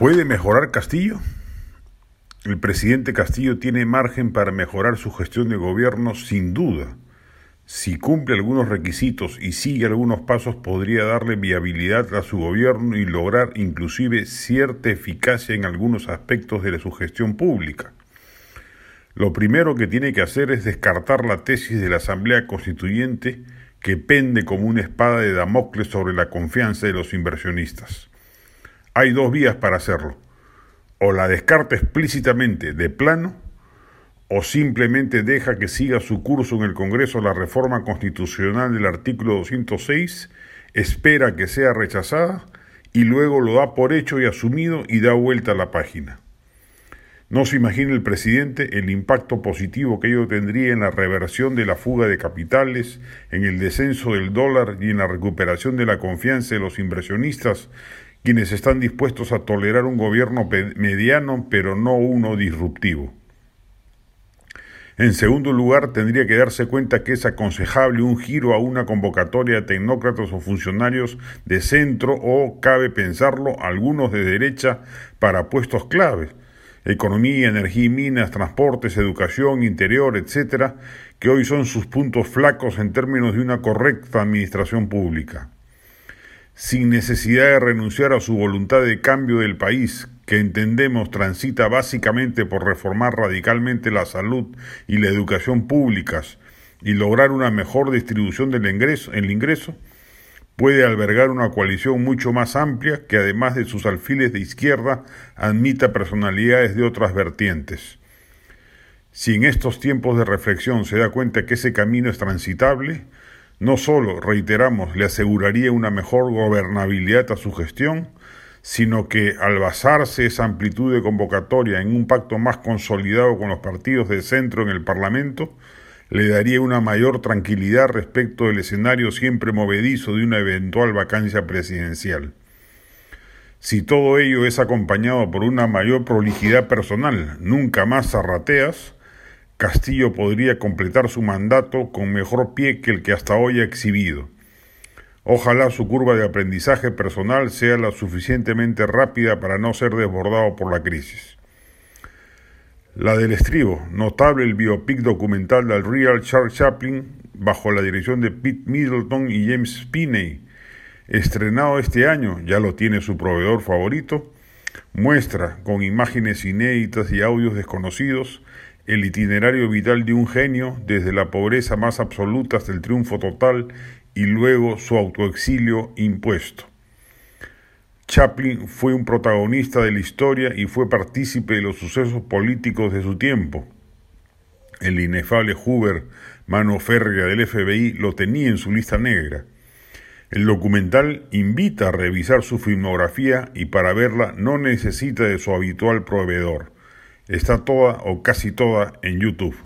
¿Puede mejorar Castillo? El presidente Castillo tiene margen para mejorar su gestión de gobierno sin duda. Si cumple algunos requisitos y sigue algunos pasos podría darle viabilidad a su gobierno y lograr inclusive cierta eficacia en algunos aspectos de su gestión pública. Lo primero que tiene que hacer es descartar la tesis de la Asamblea Constituyente que pende como una espada de Damocles sobre la confianza de los inversionistas. Hay dos vías para hacerlo. O la descarta explícitamente de plano, o simplemente deja que siga su curso en el Congreso la reforma constitucional del artículo 206, espera que sea rechazada y luego lo da por hecho y asumido y da vuelta a la página. No se imagina el presidente el impacto positivo que ello tendría en la reversión de la fuga de capitales, en el descenso del dólar y en la recuperación de la confianza de los inversionistas quienes están dispuestos a tolerar un gobierno mediano pero no uno disruptivo. En segundo lugar, tendría que darse cuenta que es aconsejable un giro a una convocatoria de tecnócratas o funcionarios de centro o, cabe pensarlo, algunos de derecha para puestos claves, economía, energía y minas, transportes, educación, interior, etcétera, que hoy son sus puntos flacos en términos de una correcta administración pública sin necesidad de renunciar a su voluntad de cambio del país, que entendemos transita básicamente por reformar radicalmente la salud y la educación públicas y lograr una mejor distribución del ingreso, el ingreso, puede albergar una coalición mucho más amplia que además de sus alfiles de izquierda admita personalidades de otras vertientes. Si en estos tiempos de reflexión se da cuenta que ese camino es transitable, no solo, reiteramos, le aseguraría una mejor gobernabilidad a su gestión, sino que al basarse esa amplitud de convocatoria en un pacto más consolidado con los partidos de centro en el Parlamento, le daría una mayor tranquilidad respecto del escenario siempre movedizo de una eventual vacancia presidencial. Si todo ello es acompañado por una mayor prolijidad personal, nunca más zarrateas, Castillo podría completar su mandato con mejor pie que el que hasta hoy ha exhibido. Ojalá su curva de aprendizaje personal sea la suficientemente rápida para no ser desbordado por la crisis. La del estribo, notable el biopic documental del Real Charles Chaplin bajo la dirección de Pete Middleton y James Spinney, estrenado este año, ya lo tiene su proveedor favorito, muestra con imágenes inéditas y audios desconocidos el itinerario vital de un genio desde la pobreza más absoluta hasta el triunfo total y luego su autoexilio impuesto. Chaplin fue un protagonista de la historia y fue partícipe de los sucesos políticos de su tiempo. El inefable Hoover, mano férrea del FBI, lo tenía en su lista negra. El documental invita a revisar su filmografía y para verla no necesita de su habitual proveedor está toda o casi toda en YouTube.